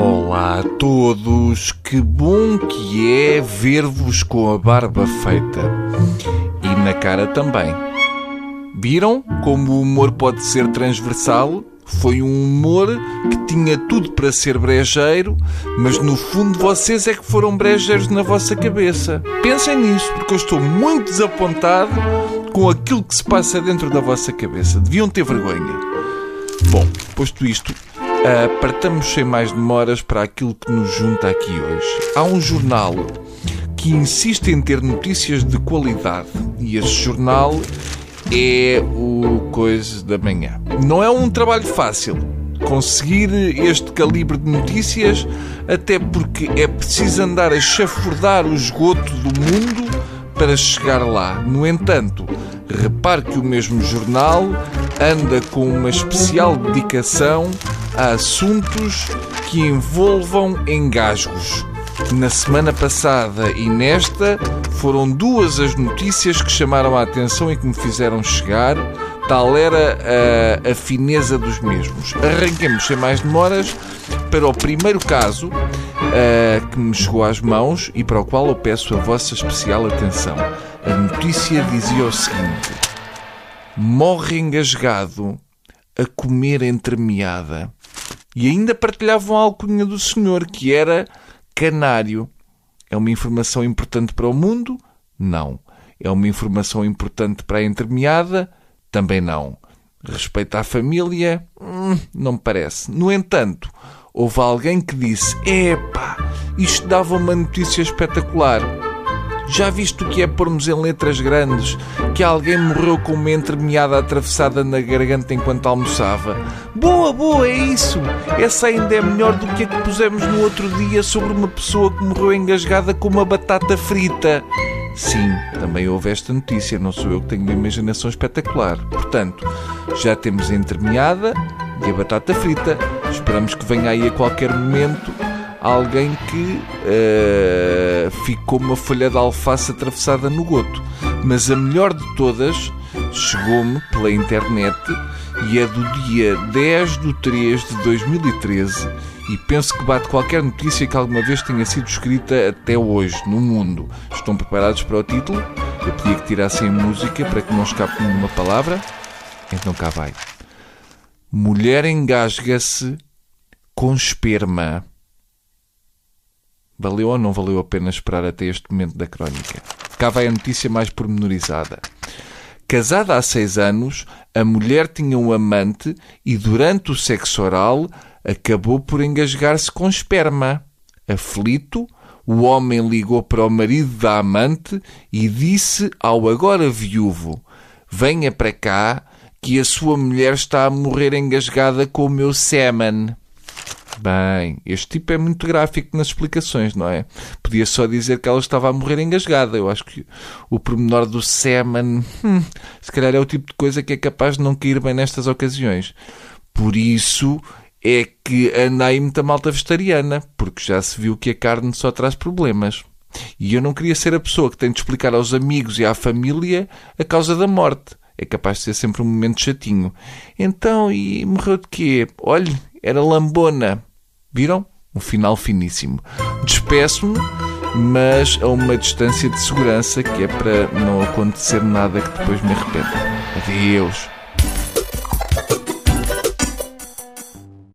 Olá a todos, que bom que é ver-vos com a barba feita e na cara também. Viram como o humor pode ser transversal? Foi um humor que tinha tudo para ser brejeiro, mas no fundo vocês é que foram brejeiros na vossa cabeça. Pensem nisso, porque eu estou muito desapontado com aquilo que se passa dentro da vossa cabeça. Deviam ter vergonha. Bom, posto isto, uh, partamos sem mais demoras para aquilo que nos junta aqui hoje. Há um jornal que insiste em ter notícias de qualidade e esse jornal é o Coisa da Manhã. Não é um trabalho fácil conseguir este calibre de notícias, até porque é preciso andar a chafurdar o esgoto do mundo para chegar lá. No entanto, repare que o mesmo jornal anda com uma especial dedicação assuntos que envolvam engasgos. Na semana passada e nesta foram duas as notícias que chamaram a atenção e que me fizeram chegar. Tal era a, a fineza dos mesmos. Arranquemos sem mais demoras para o primeiro caso uh, que me chegou às mãos e para o qual eu peço a vossa especial atenção. A notícia dizia o seguinte: Morre engasgado a comer entremeada. E ainda partilhavam a alcunha do senhor, que era canário. É uma informação importante para o mundo? Não. É uma informação importante para a entremeada? Também não. Respeito à família? Hum, não me parece. No entanto, houve alguém que disse: Epá, isto dava uma notícia espetacular. Já viste o que é pormos em letras grandes que alguém morreu com uma entremeada atravessada na garganta enquanto almoçava? Boa, boa, é isso! Essa ainda é melhor do que a que pusemos no outro dia sobre uma pessoa que morreu engasgada com uma batata frita. Sim, também houve esta notícia, não sou eu que tenho uma imaginação espetacular. Portanto, já temos a entremeada e a batata frita. Esperamos que venha aí a qualquer momento alguém que uh, ficou uma folha de alface atravessada no goto. Mas a melhor de todas chegou-me pela internet e é do dia 10 de 3 de 2013 e penso que bate qualquer notícia que alguma vez tenha sido escrita até hoje no mundo. Estão preparados para o título? Eu pedia que tirassem a música para que não escape nenhuma palavra. Então cá vai. Mulher engasga-se com esperma. Valeu ou não valeu a pena esperar até este momento da crónica? Cá vai a notícia mais pormenorizada. Casada há seis anos, a mulher tinha um amante e durante o sexo oral acabou por engasgar-se com esperma. Aflito, o homem ligou para o marido da amante e disse ao agora viúvo: Venha para cá, que a sua mulher está a morrer engasgada com o meu sêmen. Bem, este tipo é muito gráfico nas explicações, não é? Podia só dizer que ela estava a morrer engasgada. Eu acho que o pormenor do semen, hum, se calhar é o tipo de coisa que é capaz de não cair bem nestas ocasiões. Por isso é que anda aí muita malta vegetariana, porque já se viu que a carne só traz problemas. E eu não queria ser a pessoa que tem de explicar aos amigos e à família a causa da morte. É capaz de ser sempre um momento chatinho. Então, e morreu de quê? Olhe, era lambona. Viram? Um final finíssimo. Despeço-me, mas a uma distância de segurança que é para não acontecer nada que depois me arrependa. Adeus.